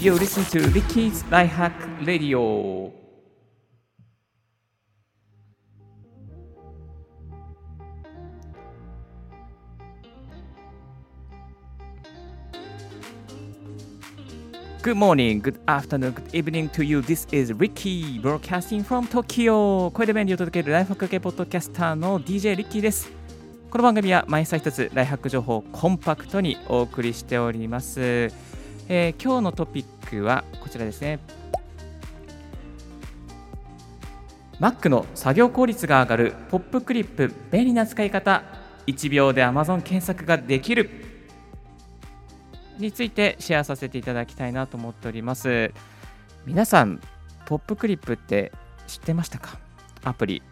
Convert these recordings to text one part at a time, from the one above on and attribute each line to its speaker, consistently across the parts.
Speaker 1: You listen to Ricky's Life Hack Radio. Good morning, good afternoon, good evening to you. This is Ricky broadcasting from Tokyo. 声で便利を届けるライフハック系ポッドキャスターの DJ リッキーです。この番組は毎朝一つライフハック情報をコンパクトにお送りしております。えー、今日のトピックはこちらですね。Mac の作業効率が上がるポップクリップ便利な使い方1秒で Amazon 検索ができる。についてシェアさせていただきたいなと思っております。皆さんポップクリップって知ってましたか？アプリ。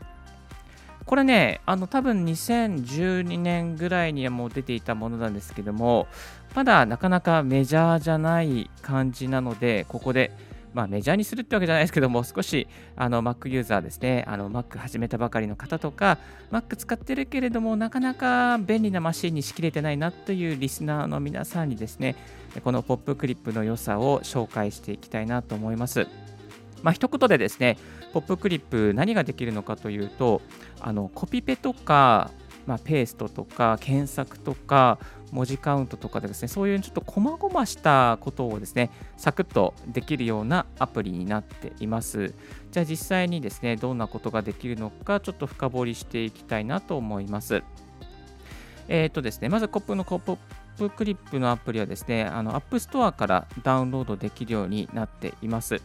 Speaker 1: これね、あの多分2012年ぐらいにはもう出ていたものなんですけども、まだなかなかメジャーじゃない感じなので、ここで、まあ、メジャーにするってわけじゃないですけども、少しあの Mac ユーザーですね、あの Mac 始めたばかりの方とか、Mac 使ってるけれども、なかなか便利なマシンにしきれてないなというリスナーの皆さんにですね、このポップクリップの良さを紹介していきたいなと思います。まあ、一言でですね、ポップクリップ何ができるのかというと、あのコピペとか、まあ、ペーストとか検索とか文字カウントとかでですね、そういうちょっと細々したことをですね、サクッとできるようなアプリになっています。じゃあ実際にですね、どんなことができるのか、ちょっと深掘りしていきたいなと思います。えっ、ー、とですね、まずコップのコップクリップのアプリはですね、あの App Store からダウンロードできるようになっています。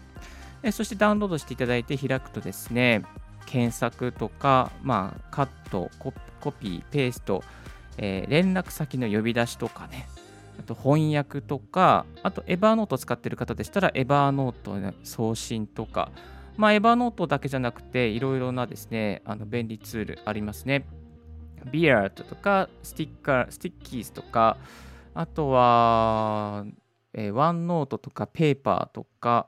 Speaker 1: そしてダウンロードしていただいて開くとですね、検索とか、まあ、カット、コピー、ペースト、えー、連絡先の呼び出しとかね、あと翻訳とか、あと Evernote 使ってる方でしたら、 Evernote の送信とか、まあ、 Evernote だけじゃなくて、いろいろなですね、あの便利ツールありますね。 Bear とか、スティッカー、 Stickies とか、あとは、えー、 OneNote とか、 Paper とか、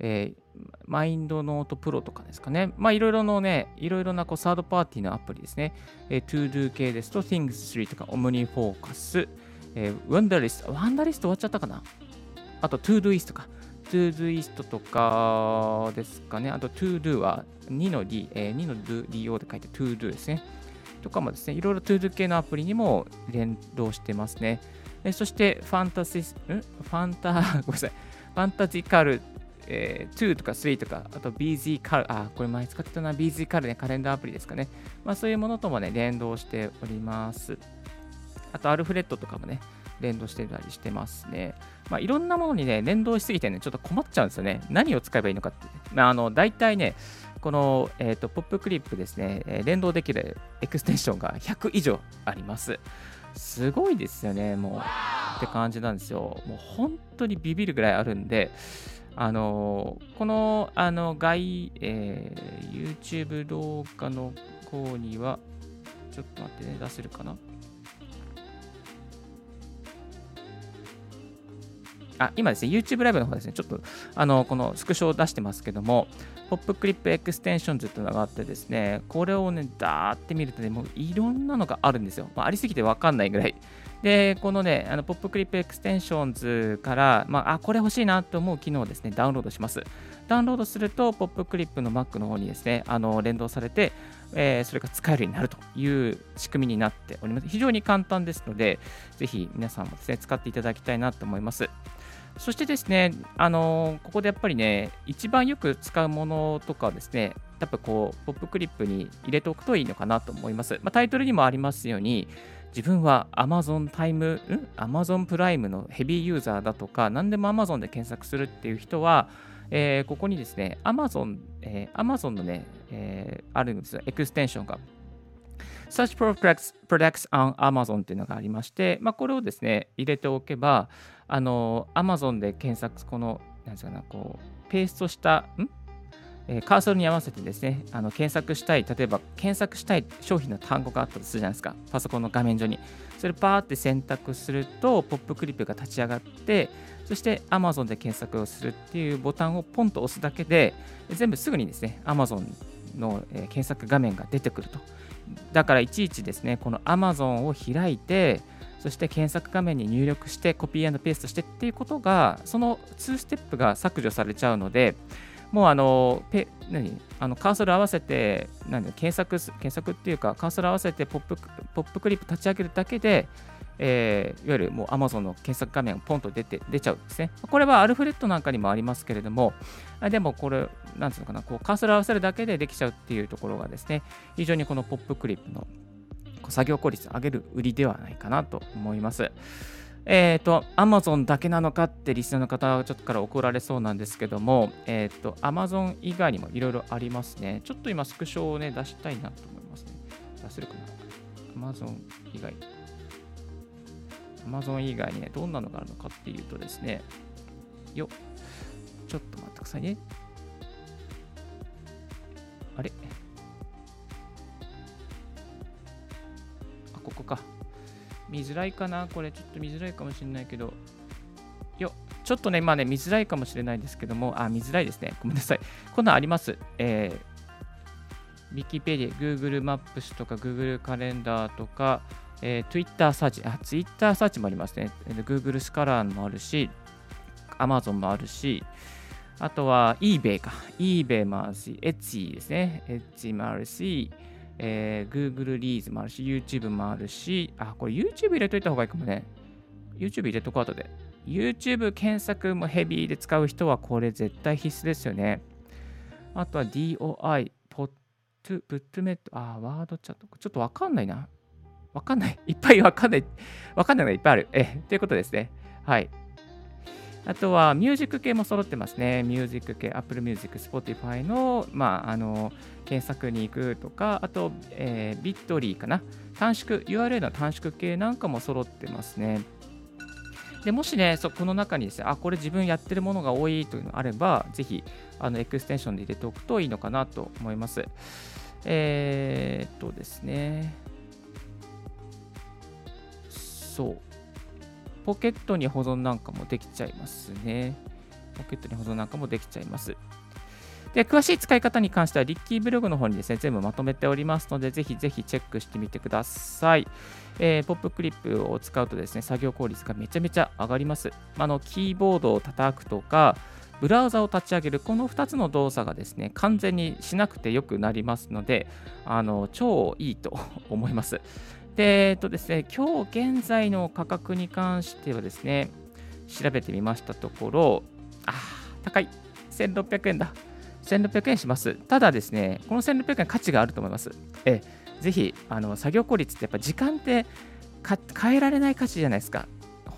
Speaker 1: えー、マインドノートプロとかですかね。まあ、いろいろのね、いろいろなこうサードパーティーのアプリですね。えー、ToDo 系ですと、Things3 とか OmniFocus、えー、Wonderlist、Wonderlist 終わっちゃったかなあと ToDoist とか。ToDoist とかですかね。あと ToDo は2の D、えー、2の DO で書いて ToDo ですね。とかもですね、いろいろ ToDo 系のアプリにも連動してますね。えー、そして、ファンタシス、ん？ファンタ、ごめんなさい。ファンタジカルえー、2とか3とか、あと BZ カル、あ、これ前使ってたな、BZ カルね、カレンダーアプリですかね。まあそういうものともね、連動しております。あと、アルフレッドとかもね、連動してたりしてますね。まあいろんなものにね、連動しすぎてね、ちょっと困っちゃうんですよね。何を使えばいいのかって。まああの、大体ね、この、えーと、ポップクリップですね、えー、連動できるエクステンションが100以上あります。すごいですよね、もう。って感じなんですよ。もう本当にビビるぐらいあるんで、あのこのあの外、えー、YouTube 動画の方には、ちょっと待ってね、出せるかな？あ、今ですね、YouTube ライブの方ですね、ちょっと、あの、このスクショを出してますけども、 PopClip Extensions っていうのがあってですね、これをね、ダーって見るとね、もういろんなのがあるんですよ。まあ、ありすぎてわかんないぐらい。で、このね、あの PopClip Extensions から、まあ、あ、これ欲しいなと思う機能をですね、ダウンロードします。ダウンロードすると、 PopClip の Mac の方にですね、あの連動されて、えー、それが使えるようになるという仕組みになっております。非常に簡単ですので、ぜひ皆さんもですね、使っていただきたいなと思います。そしてですね、あのここでやっぱりね、一番よく使うものとかですね、やっぱこう、 PopClip に入れておくといいのかなと思います。まあ、タイトルにもありますように、自分は Amazon タイム、ん ?Amazon プライムのヘビーユーザーだとか、何でも Amazon で検索するっていう人は、えー、ここにですね、Amazon、えー、Amazon のね、えー、あるんですよ、エクステンションが。Such products, products on Amazon っていうのがありまして、まあ、これをですね、入れておけば、あの、Amazon で検索、この、なんですかね、こう、ペーストした、ん？え、カーソルに合わせてですね、あの検索したい、例えば検索したい商品の単語があったとするじゃないですか、パソコンの画面上に。それパーって選択すると、ポップクリップが立ち上がって、そして Amazon で検索をするっていうボタンをポンと押すだけで、全部すぐにですね、Amazon の、検索画面が出てくると。だからいちいちですね、この Amazon を開いて、そして検索画面に入力してコピーペーストしてっていうことがその2ステップが削除されちゃうのでもうあのペ何？あのカーソル合わせて何？検索検索っていうかカーソル合わせてポップポップクリップ立ち上げるだけでえー、いわゆるもう Amazon の検索画面がポンと出て出ちゃうんですね。これはアルフレットなんかにもありますけれども、でもこれ、なんつうのかな、こうカーソル合わせるだけでできちゃうっていうところがですね、非常にこのポップクリップの作業効率を上げる売りではないかなと思います。えっ、ー、と、Amazon だけなのかってリスナーの方はちょっとから怒られそうなんですけども、えっ、ー、と、Amazon 以外にもいろいろありますね。ちょっと今スクショをね、出したいなと思いますね。出せるかな ?Amazon 以外。Amazon 以外にね、どんなのがあるのかっていうとですね、よちょっと待ってくださいね。あれ？あ、ここか。見づらいかな？これちょっと見づらいかもしれないけど。よちょっとね、まあね、見づらいかもしれないですけども、あ、見づらいですね。ごめんなさい。こんなんあります？えー、Wikipedia、Google マップスとか Google カレンダーとか、えー、Twitter サーチ、あ、Twitter サーチもありますね。Google スカラーもあるし、Amazon もあるし、あとは eBay か。eBay もあるし、Etsy ですね。Etsy もあるし、えー、Google リーズもあるし、YouTube もあるし、あ、これ YouTube 入れといた方がいいかもね。YouTube 入れとこう後で。YouTube 検索もヘビーで使う人はこれ絶対必須ですよね。あとは DOI、ポット、プットメット、あ、ワードチャット。ちょっとわかんないな。わかんない。いっぱいわかんない。わかんないのがいっぱいある。え、ということですね。はい。あとは、ミュージック系も揃ってますね。ミュージック系、Apple Music、Spotify の、まあ、あの、検索に行くとか、あと、えー、ビットリーかな。短縮、URL の短縮系なんかも揃ってますね。でもしね、そこの中にですね、あ、これ自分やってるものが多いというのがあれば、ぜひ、あの、エクステンションで入れておくといいのかなと思います。えー、っとですね。そう。ポケットに保存なんかもできちゃいますね。ポケットに保存なんかもできちゃいます。で詳しい使い方に関しては、リッキーブログの方にですね、全部まとめておりますので、ぜひぜひチェックしてみてください。えー、ポップクリップを使うとですね、作業効率がめちゃめちゃ上がります。あのキーボードを叩くとか、ブラウザを立ち上げる、この2つの動作がですね、完全にしなくてよくなりますので、あの超いいと思います。で、えっとですね、今日現在の価格に関してはですね、調べてみましたところ、あ、高い。1600円だ。1600円します。ただですね、この1600円価値があると思います。えぜひ、あの作業効率ってやっぱ時間って変えられない価値じゃないですか。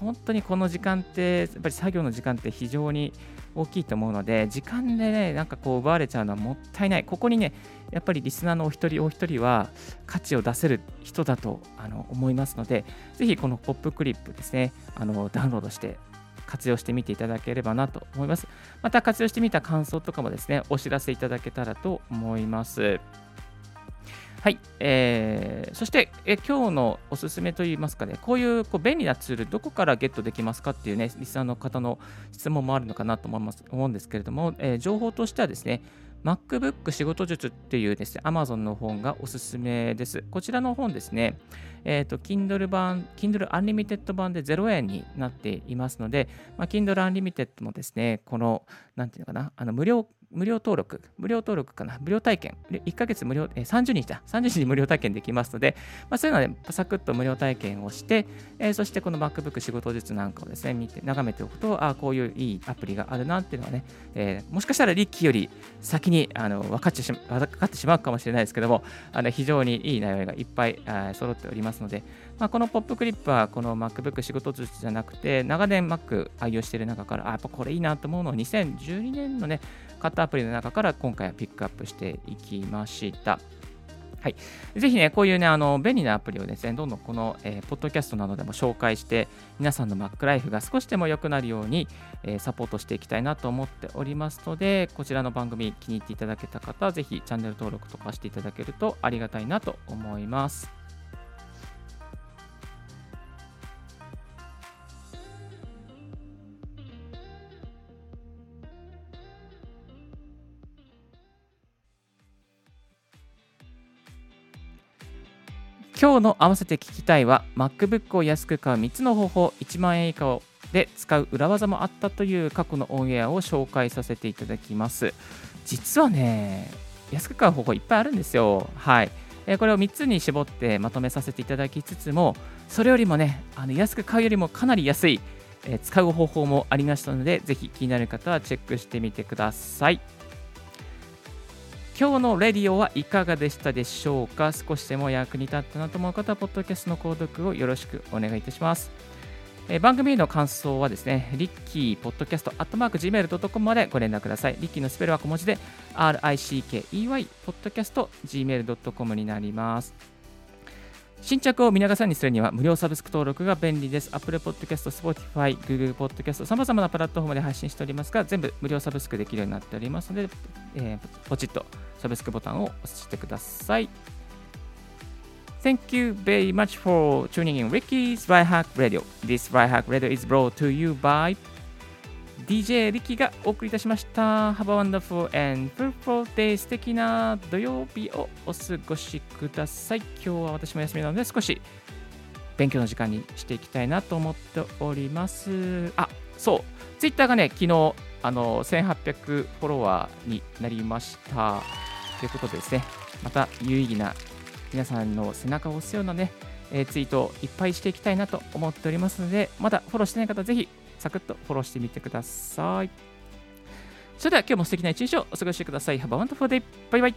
Speaker 1: 本当にこの時間って、やっぱり作業の時間って非常に大きいと思うので、時間でね、なんかこう奪われちゃうのはもったいない。ここにね、やっぱりリスナーのお一人お一人は価値を出せる人だとあの思いますので、ぜひこのポップクリップですね、あのダウンロードして活用してみていただければなと思います。また活用してみた感想とかもですね、お知らせいただけたらと思います。はい、えー、そして、え今日のおすすめといいますかね、こういうこう便利なツール、どこからゲットできますかっていうね、リスナーの方の質問もあるのかなと思います思うんですけれども、えー、情報としてはですね、MacBook 仕事術っていうですね、Amazon の本がおすすめです。こちらの本ですね、えっ、ー、と、Kindle 版、Kindle Unlimited 版で0円になっていますので、まあ、Kindle Unlimited もですね、この、なんていうのかな、あの無料無料登録、無料登録かな、無料体験、1ヶ月無料、えー、30日だ、30日に無料体験できますので、まあ、そういうので、サクッと無料体験をして、えー、そしてこの MacBook 仕事術なんかをですね、見て、眺めておくと、ああ、こういういいアプリがあるなっていうのはね、えー、もしかしたらリッキーより先にあの分かってしま分かってしまうかもしれないですけども、あの非常にいい内容がいっぱい揃っておりますので、まあ、このポップクリップはこの MacBook 仕事術じゃなくて、長年 Mac 愛用している中から、あ、やっぱこれいいなと思うのを2012年のね、買ったアプリの中から今回はピックアップしていきました。はい、ぜひね、こういうね、あの便利なアプリをですね、どんどんこの、えー、ポッドキャストなどでも紹介して、皆さんの Mac ライフが少しでも良くなるように、えー、サポートしていきたいなと思っておりますので、こちらの番組気に入っていただけた方は、ぜひチャンネル登録とかしていただけるとありがたいなと思います。今日の合わせて聞きたいは MacBook を安く買う3つの方法1万円以下をで使う裏技もあったという過去のオンエアを紹介させていただきます。実はね安く買う方法いっぱいあるんですよ。はい。これを3つに絞ってまとめさせていただきつつもそれよりもねあの安く買うよりもかなり安い使う方法もありましたのでぜひ気になる方はチェックしてみてください。今日のレディオはいかがでしたでしょうか？少しでも役に立ったなと思う方は、ポッドキャストの購読をよろしくお願いいたします。え番組の感想はですね、リッキーポッドキャストアットマーク Gmail.com までご連絡ください。リッキーのスペルは小文字で RICKEY ポッドキャスト Gmail.com になります。新着を見逃さにするには無料サブスク登録が便利です。Apple Podcast、Spotify、Google Podcast、さまざまなプラットフォームで配信しておりますが、全部無料サブスクできるようになっておりますので、えー、ポチッとサブスクボタンを押してください。Thank you very much for tuning in Ricky's Right Hack Radio. This Right Hack Radio is brought to you by DJ リキがお送りいたしました。Have a wonderful and fruitful day. 素敵な土曜日をお過ごしください。今日は私も休みなので少し勉強の時間にしていきたいなと思っております。あ、そう。Twitter がね、昨日あの1800フォロワーになりました。ということでですね、また有意義な皆さんの背中を押すようなね、えー、ツイートをいっぱいしていきたいなと思っておりますので、まだフォローしてない方ぜひサクッとフォローしてみてください。それでは今日も素敵な一日をお過ごしください。Have a wonderful day. バイバイ。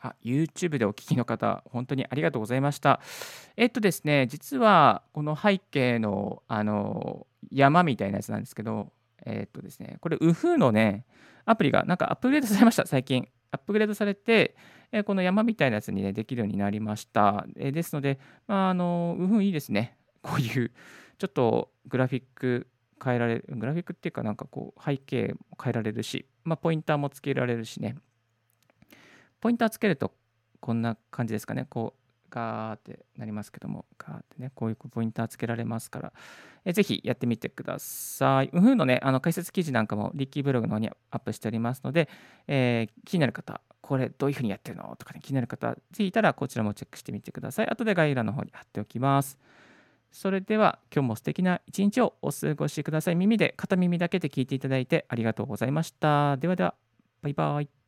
Speaker 1: あ、YouTube でお聞きの方、本当にありがとうございました。えっとですね、実はこの背景のあの山みたいなやつなんですけど、えっとですね、これ UFO のね、アプリがなんかアップグレードされました、最近。アップグレードされて、えこの山みたいなやつにね、できるようになりました。えですので、まあ、あの、UFO いいですね。こういう、ちょっとグラフィック変えられる、グラフィックっていうかなんかこう背景も変えられるし、まあ、ポインターもつけられるしね。ポインターつけるとこんな感じですかね。こう、ガーってなりますけども、ガーってね、こういうポインターつけられますから、えぜひやってみてください。ウフのね、あの解説記事なんかもリッキーブログの方にアップしておりますので、えー、気になる方、これどういうふうにやってるの？とかね、気になる方、ぜひいたらこちらもチェックしてみてください。後で概要欄の方に貼っておきます。それでは今日も素敵な一日をお過ごしください。耳で、片耳だけで聞いていただいてありがとうございました。ではでは、バイバイ。